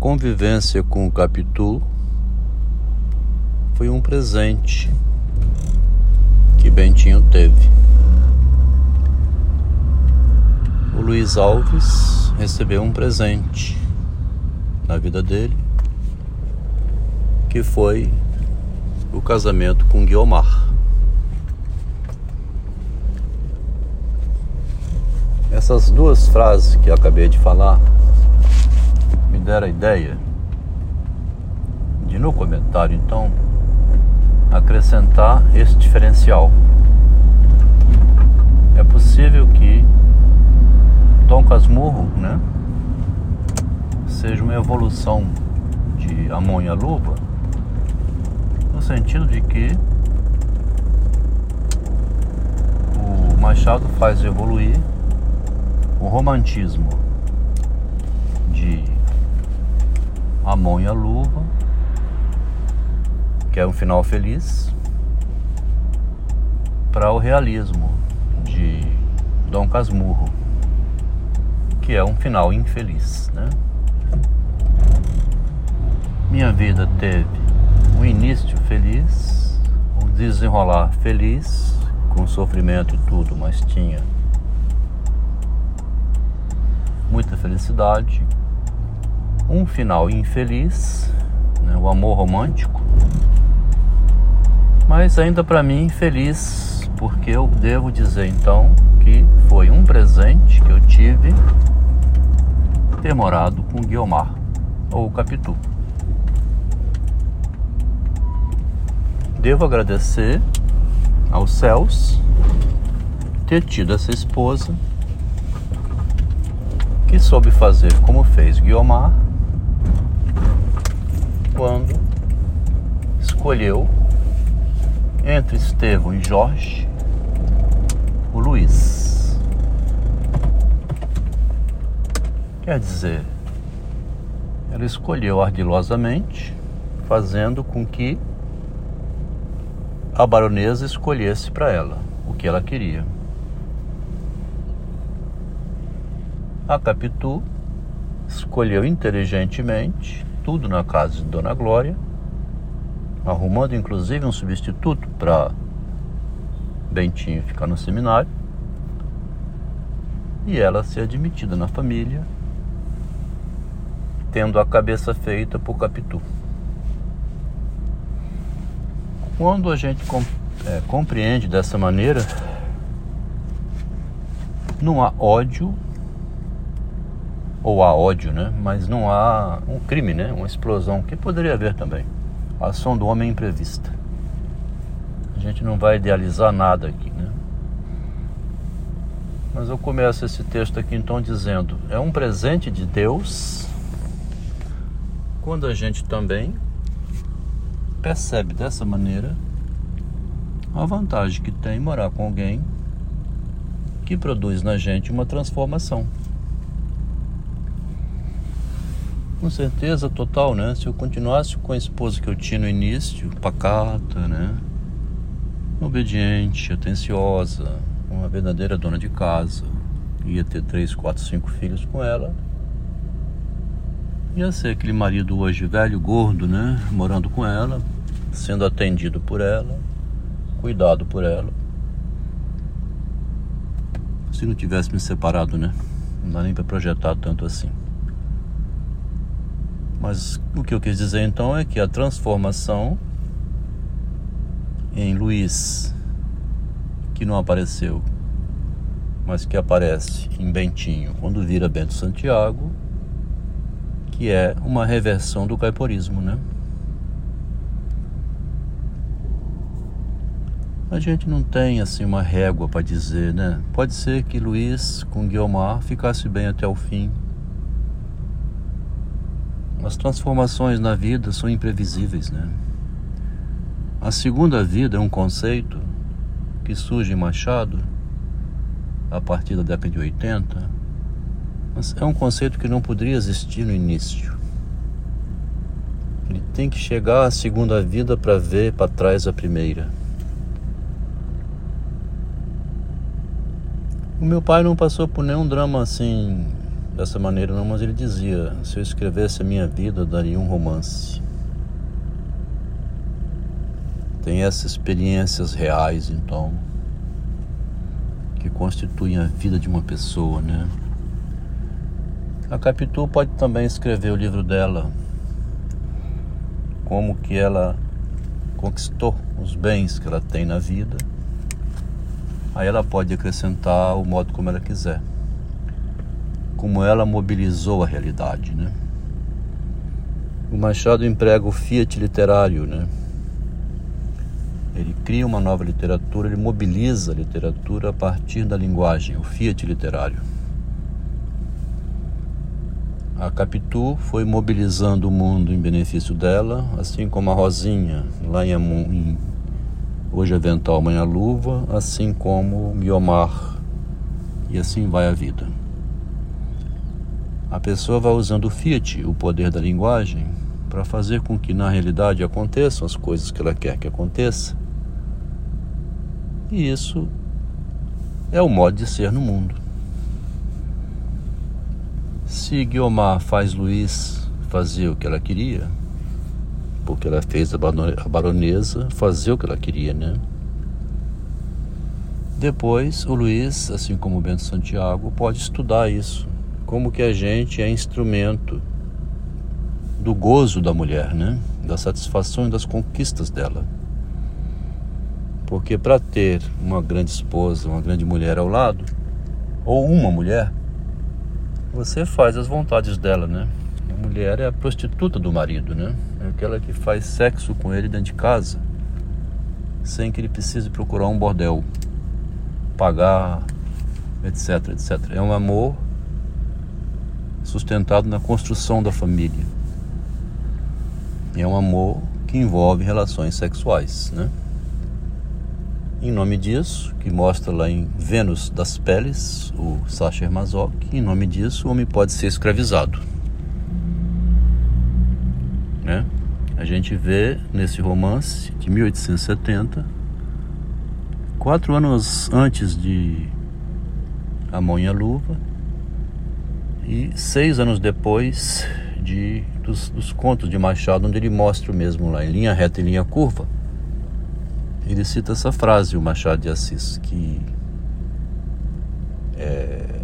convivência com o Capitu foi um presente que Bentinho teve. O Luiz Alves recebeu um presente na vida dele, que foi o casamento com Guiomar. Essas duas frases que eu acabei de falar deram a ideia de no comentário então acrescentar esse diferencial. É possível que Dom Casmurro, né, seja uma evolução de Amon e a Luva, no sentido de que o Machado faz evoluir o romantismo de Amon e a Luva, que é um final feliz, para o realismo de Dom Casmurro, que é um final infeliz. Né? Minha vida teve um início feliz, um desenrolar feliz, com sofrimento e tudo, mas tinha muita felicidade, um final infeliz, né, o amor romântico, mas ainda para mim feliz, porque eu devo dizer então que foi um presente que eu tive ter morado com Guiomar ou Capitu. Devo agradecer aos céus ter tido essa esposa que soube fazer como fez Guiomar quando escolheu entre Estevão e Jorge o Luiz. Quer dizer, ela escolheu ardilosamente, fazendo com que a baronesa escolhesse para ela o que ela queria. A Capitu escolheu inteligentemente tudo na casa de Dona Glória, arrumando inclusive um substituto para Bentinho ficar no seminário e ela ser admitida na família, tendo a cabeça feita por Capitu. Quando a gente é, compreende dessa maneira, não há ódio ou há ódio, né? Mas não há um crime, né? Uma explosão que poderia haver também. A ação do homem imprevista. A gente não vai idealizar nada aqui, né? Mas eu começo esse texto aqui então dizendo: é um presente de Deus quando a gente também percebe dessa maneira a vantagem que tem morar com alguém que produz na gente uma transformação. Com certeza total, né? Se eu continuasse com a esposa que eu tinha no início, pacata, né? Obediente, atenciosa, uma verdadeira dona de casa, ia ter três, quatro, cinco filhos com ela. Ia ser aquele marido hoje velho, gordo, né? Morando com ela, sendo atendido por ela, cuidado por ela. Se não tivesse me separado, né? Não dá nem para projetar tanto assim. Mas o que eu quis dizer então é que a transformação em Luiz, que não apareceu, mas que aparece em Bentinho quando vira Bento Santiago, que é uma reversão do caiporismo, né? A gente não tem assim uma régua para dizer, né? Pode ser que Luiz com Guiomar ficasse bem até o fim, as transformações na vida são imprevisíveis, né? A segunda vida é um conceito que surge em Machado a partir da década de 80, mas é um conceito que não poderia existir no início. Ele tem que chegar à segunda vida para ver para trás a primeira. O meu pai não passou por nenhum drama assim dessa maneira, não, mas ele dizia: se eu escrevesse a minha vida, daria um romance. Tem essas experiências reais, então, que constituem a vida de uma pessoa, né? A Capitu pode também escrever o livro dela, como que ela conquistou os bens que ela tem na vida. Aí ela pode acrescentar o modo como ela quiser como ela mobilizou a realidade, né? O Machado emprega o fiat literário, né? Ele cria uma nova literatura, ele mobiliza a literatura a partir da linguagem, o fiat literário. A Capitu foi mobilizando o mundo em benefício dela, assim como a Rosinha, lá em, em Hoje é Vental, Amanhã Luva, assim como o Guiomar, e assim vai a vida. A pessoa vai usando o fiat, o poder da linguagem, para fazer com que na realidade aconteçam as coisas que ela quer que aconteça. E isso é o modo de ser no mundo. Se Guiomar faz Luiz fazer o que ela queria, porque ela fez a baronesa fazer o que ela queria, né? Depois, o Luiz, assim como o Bento Santiago, pode estudar isso como que a gente é instrumento do gozo da mulher, né? Da satisfação e das conquistas dela. Porque para ter uma grande esposa, uma grande mulher ao lado, ou uma mulher, você faz as vontades dela, né? A mulher é a prostituta do marido, né? É aquela que faz sexo com ele dentro de casa, sem que ele precise procurar um bordel, pagar, etc, etc. É um amor sustentado na construção da família. É um amor que envolve relações sexuais, né? Em nome disso, que mostra lá em Vênus das Peles, o Sacher Masoch, em nome disso o homem pode ser escravizado. Né? A gente vê nesse romance de 1870, quatro anos antes de A Mão e a Luva, e seis anos depois de, dos, dos contos de Machado, onde ele mostra o mesmo lá, em linha reta e linha curva, ele cita essa frase, o Machado de Assis, que é,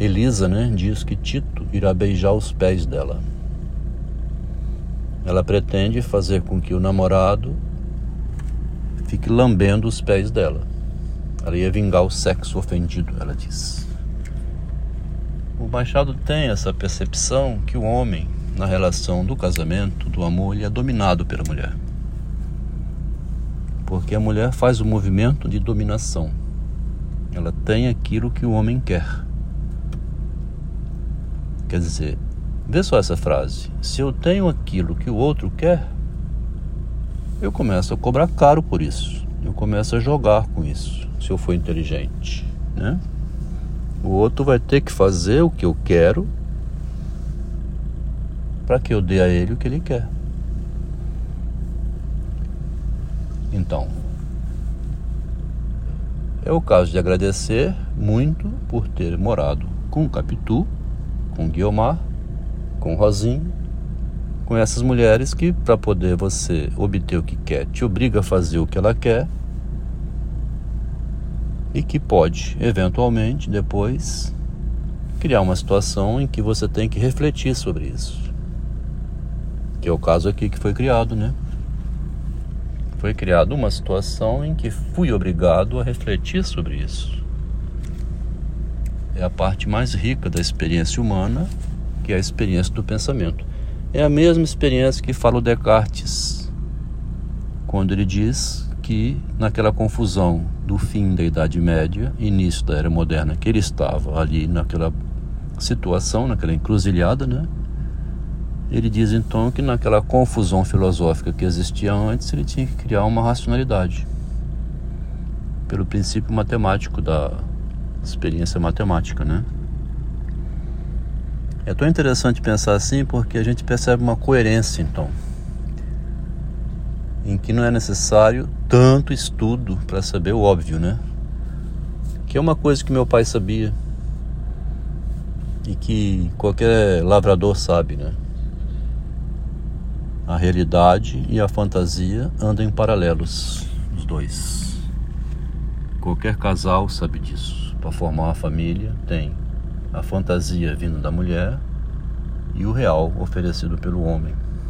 Elisa né, diz que Tito irá beijar os pés dela. Ela pretende fazer com que o namorado fique lambendo os pés dela. Ela ia vingar o sexo ofendido, ela diz. O Machado tem essa percepção que o homem, na relação do casamento, do amor, ele é dominado pela mulher. Porque a mulher faz o movimento de dominação. Ela tem aquilo que o homem quer. Quer dizer, vê só essa frase: se eu tenho aquilo que o outro quer, eu começo a cobrar caro por isso. Eu começo a jogar com isso, se eu for inteligente, né? O outro vai ter que fazer o que eu quero para que eu dê a ele o que ele quer. Então, é o caso de agradecer muito por ter morado com Capitu, com Guiomar, com Rosinho, com essas mulheres que, para poder você obter o que quer, te obriga a fazer o que ela quer e que pode, eventualmente, depois criar uma situação em que você tem que refletir sobre isso. Que é o caso aqui que foi criado, né? Foi criada uma situação em que fui obrigado a refletir sobre isso. É a parte mais rica da experiência humana, que é a experiência do pensamento. É a mesma experiência que fala o Descartes, quando ele diz que naquela confusão do fim da Idade Média, início da Era Moderna, que ele estava ali naquela situação, naquela encruzilhada, né? Ele diz então que naquela confusão filosófica que existia antes, ele tinha que criar uma racionalidade pelo princípio matemático da experiência matemática, né? É tão interessante pensar assim porque a gente percebe uma coerência então em que não é necessário tanto estudo para saber o óbvio, né? Que é uma coisa que meu pai sabia. e que qualquer lavrador sabe, né? A realidade e a fantasia andam em paralelos, os dois. Qualquer casal sabe disso. Para formar uma família, tem a fantasia vindo da mulher e o real oferecido pelo homem.